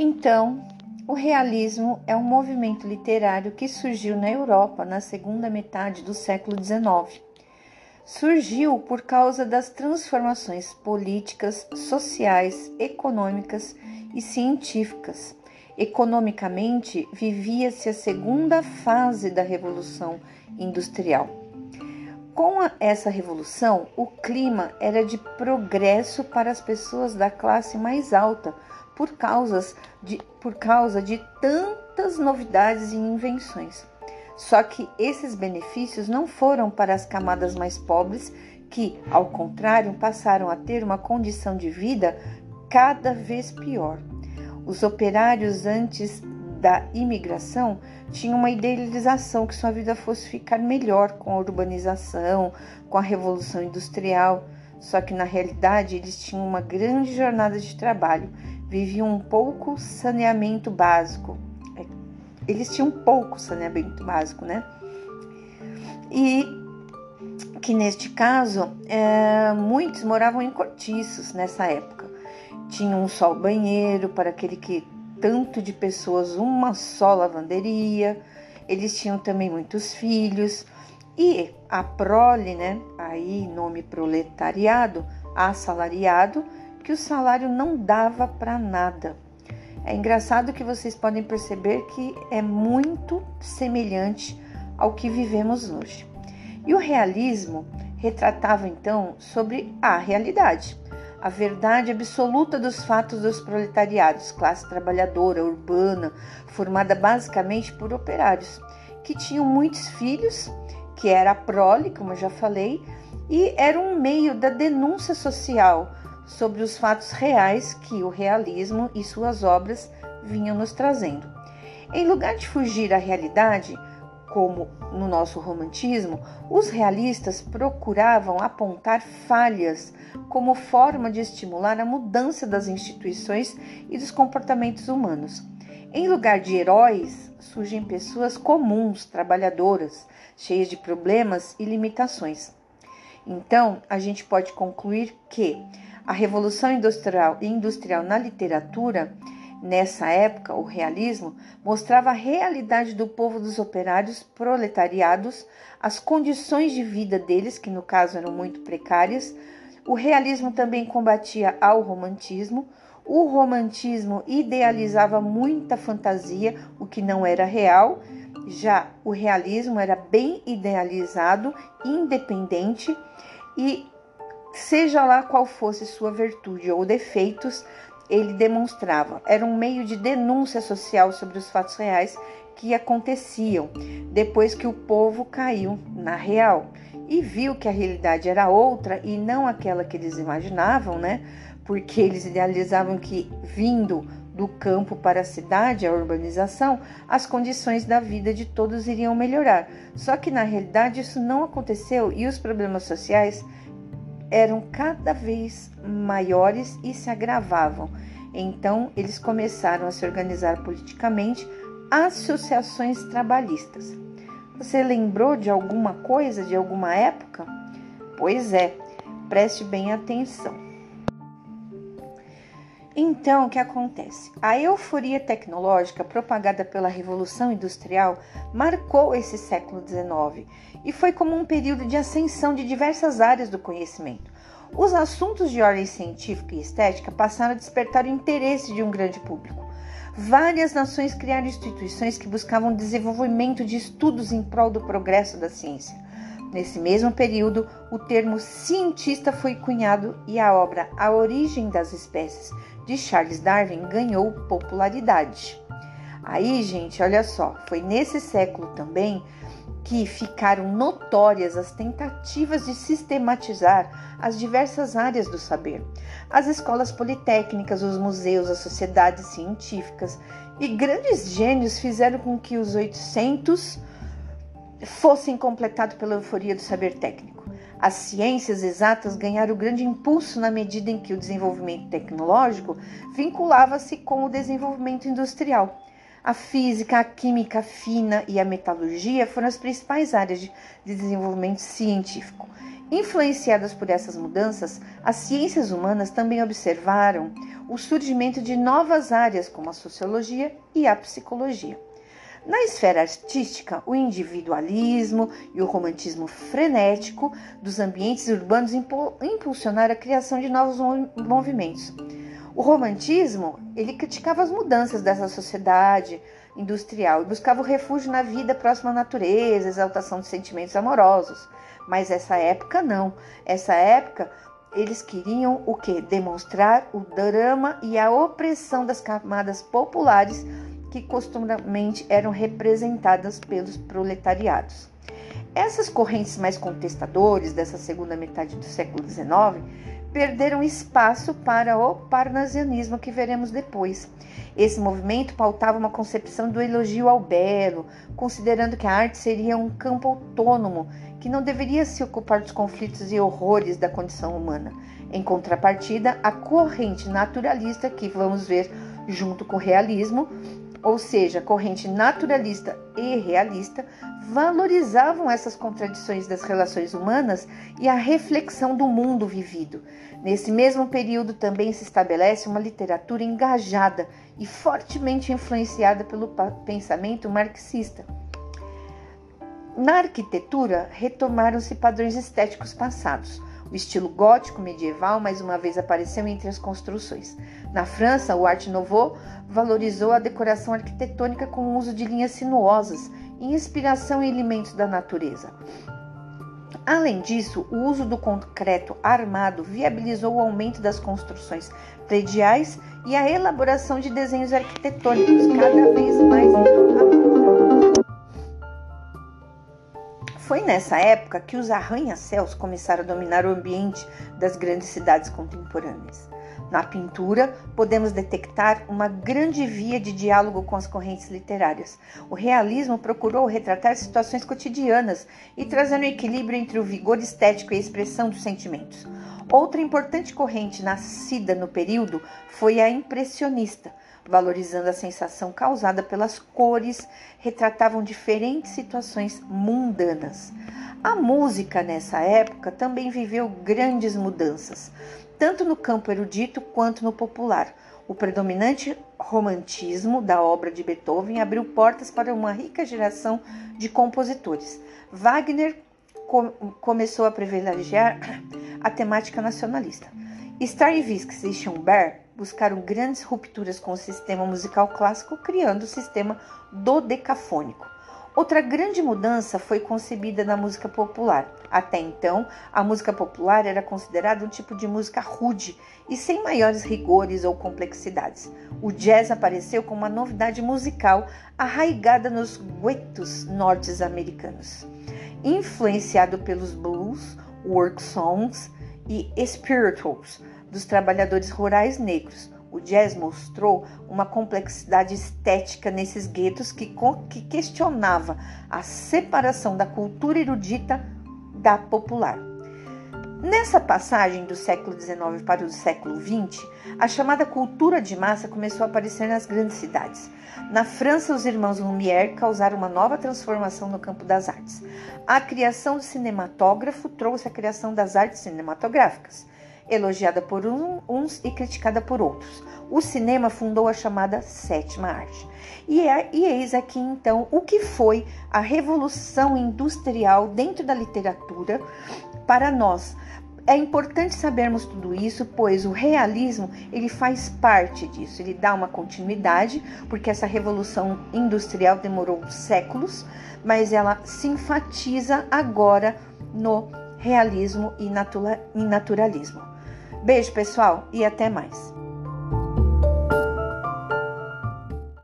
Então, o realismo é um movimento literário que surgiu na Europa na segunda metade do século XIX. Surgiu por causa das transformações políticas, sociais, econômicas e científicas. Economicamente, vivia-se a segunda fase da Revolução Industrial. Com essa revolução, o clima era de progresso para as pessoas da classe mais alta, por, causas de, por causa de tantas novidades e invenções. Só que esses benefícios não foram para as camadas mais pobres, que, ao contrário, passaram a ter uma condição de vida cada vez pior. Os operários antes da imigração tinham uma idealização que sua vida fosse ficar melhor com a urbanização, com a revolução industrial. Só que na realidade eles tinham uma grande jornada de trabalho viviam um pouco saneamento básico. É, eles tinham um pouco saneamento básico, né? E que neste caso, é, muitos moravam em cortiços nessa época. Tinham só o banheiro para aquele que tanto de pessoas, uma só lavanderia. Eles tinham também muitos filhos. E a prole, né? Aí nome proletariado, assalariado, que o salário não dava para nada. É engraçado que vocês podem perceber que é muito semelhante ao que vivemos hoje. E o realismo retratava então sobre a realidade, a verdade absoluta dos fatos dos proletariados, classe trabalhadora urbana, formada basicamente por operários, que tinham muitos filhos, que era a prole, como eu já falei, e era um meio da denúncia social, sobre os fatos reais que o realismo e suas obras vinham nos trazendo. Em lugar de fugir à realidade, como no nosso romantismo, os realistas procuravam apontar falhas como forma de estimular a mudança das instituições e dos comportamentos humanos. Em lugar de heróis, surgem pessoas comuns, trabalhadoras, cheias de problemas e limitações. Então, a gente pode concluir que a revolução industrial, industrial na literatura, nessa época, o realismo, mostrava a realidade do povo dos operários proletariados, as condições de vida deles, que no caso eram muito precárias. O realismo também combatia ao romantismo. O romantismo idealizava muita fantasia, o que não era real. Já o realismo era bem idealizado, independente e Seja lá qual fosse sua virtude ou defeitos, ele demonstrava. Era um meio de denúncia social sobre os fatos reais que aconteciam depois que o povo caiu na real e viu que a realidade era outra e não aquela que eles imaginavam, né? Porque eles idealizavam que vindo do campo para a cidade, a urbanização, as condições da vida de todos iriam melhorar. Só que na realidade isso não aconteceu e os problemas sociais eram cada vez maiores e se agravavam. Então, eles começaram a se organizar politicamente associações trabalhistas. Você lembrou de alguma coisa, de alguma época? Pois é, preste bem atenção. Então, o que acontece? A euforia tecnológica propagada pela Revolução Industrial marcou esse século XIX e foi como um período de ascensão de diversas áreas do conhecimento. Os assuntos de ordem científica e estética passaram a despertar o interesse de um grande público. Várias nações criaram instituições que buscavam desenvolvimento de estudos em prol do progresso da ciência. Nesse mesmo período, o termo cientista foi cunhado e a obra A Origem das Espécies, de Charles Darwin, ganhou popularidade. Aí, gente, olha só, foi nesse século também que ficaram notórias as tentativas de sistematizar as diversas áreas do saber. As escolas politécnicas, os museus, as sociedades científicas e grandes gênios fizeram com que os 800 fossem completados pela euforia do saber técnico. As ciências exatas ganharam grande impulso na medida em que o desenvolvimento tecnológico vinculava-se com o desenvolvimento industrial. A física, a química fina e a metalurgia foram as principais áreas de desenvolvimento científico. Influenciadas por essas mudanças, as ciências humanas também observaram o surgimento de novas áreas como a sociologia e a psicologia. Na esfera artística, o individualismo e o romantismo frenético dos ambientes urbanos impulsionaram a criação de novos movimentos. O romantismo, ele criticava as mudanças dessa sociedade industrial e buscava o refúgio na vida próxima à natureza, exaltação de sentimentos amorosos. Mas essa época não. Essa época eles queriam o que? Demonstrar o drama e a opressão das camadas populares que costumamente eram representadas pelos proletariados. Essas correntes mais contestadoras dessa segunda metade do século XIX perderam espaço para o parnasianismo que veremos depois. Esse movimento pautava uma concepção do elogio ao belo, considerando que a arte seria um campo autônomo que não deveria se ocupar dos conflitos e horrores da condição humana. Em contrapartida, a corrente naturalista que vamos ver junto com o realismo ou seja, corrente naturalista e realista, valorizavam essas contradições das relações humanas e a reflexão do mundo vivido. Nesse mesmo período também se estabelece uma literatura engajada e fortemente influenciada pelo pensamento marxista. Na arquitetura, retomaram-se padrões estéticos passados o estilo gótico medieval mais uma vez apareceu entre as construções. Na França, o Art Nouveau valorizou a decoração arquitetônica com o uso de linhas sinuosas inspiração em elementos da natureza. Além disso, o uso do concreto armado viabilizou o aumento das construções prediais e a elaboração de desenhos arquitetônicos cada vez mais Foi nessa época que os arranha-céus começaram a dominar o ambiente das grandes cidades contemporâneas. Na pintura, podemos detectar uma grande via de diálogo com as correntes literárias. O realismo procurou retratar situações cotidianas e trazer um equilíbrio entre o vigor estético e a expressão dos sentimentos. Outra importante corrente nascida no período foi a impressionista, valorizando a sensação causada pelas cores, retratavam diferentes situações mundanas. A música nessa época também viveu grandes mudanças, tanto no campo erudito quanto no popular. O predominante romantismo da obra de Beethoven abriu portas para uma rica geração de compositores. Wagner com começou a privilegiar a temática nacionalista. Stravinsky e Schubert buscaram grandes rupturas com o sistema musical clássico, criando o sistema dodecafônico. Outra grande mudança foi concebida na música popular. Até então, a música popular era considerada um tipo de música rude e sem maiores rigores ou complexidades. O jazz apareceu como uma novidade musical arraigada nos guetos norte-americanos. Influenciado pelos blues, work songs e spirituals, dos trabalhadores rurais negros. O jazz mostrou uma complexidade estética nesses guetos que, que questionava a separação da cultura erudita da popular. Nessa passagem do século XIX para o século XX, a chamada cultura de massa começou a aparecer nas grandes cidades. Na França, os irmãos Lumière causaram uma nova transformação no campo das artes. A criação do cinematógrafo trouxe a criação das artes cinematográficas elogiada por uns e criticada por outros. O cinema fundou a chamada sétima arte. E, é, e eis aqui então o que foi a revolução industrial dentro da literatura para nós. É importante sabermos tudo isso, pois o realismo ele faz parte disso. Ele dá uma continuidade, porque essa revolução industrial demorou séculos, mas ela se enfatiza agora no realismo e naturalismo. Beijo, pessoal, e até mais.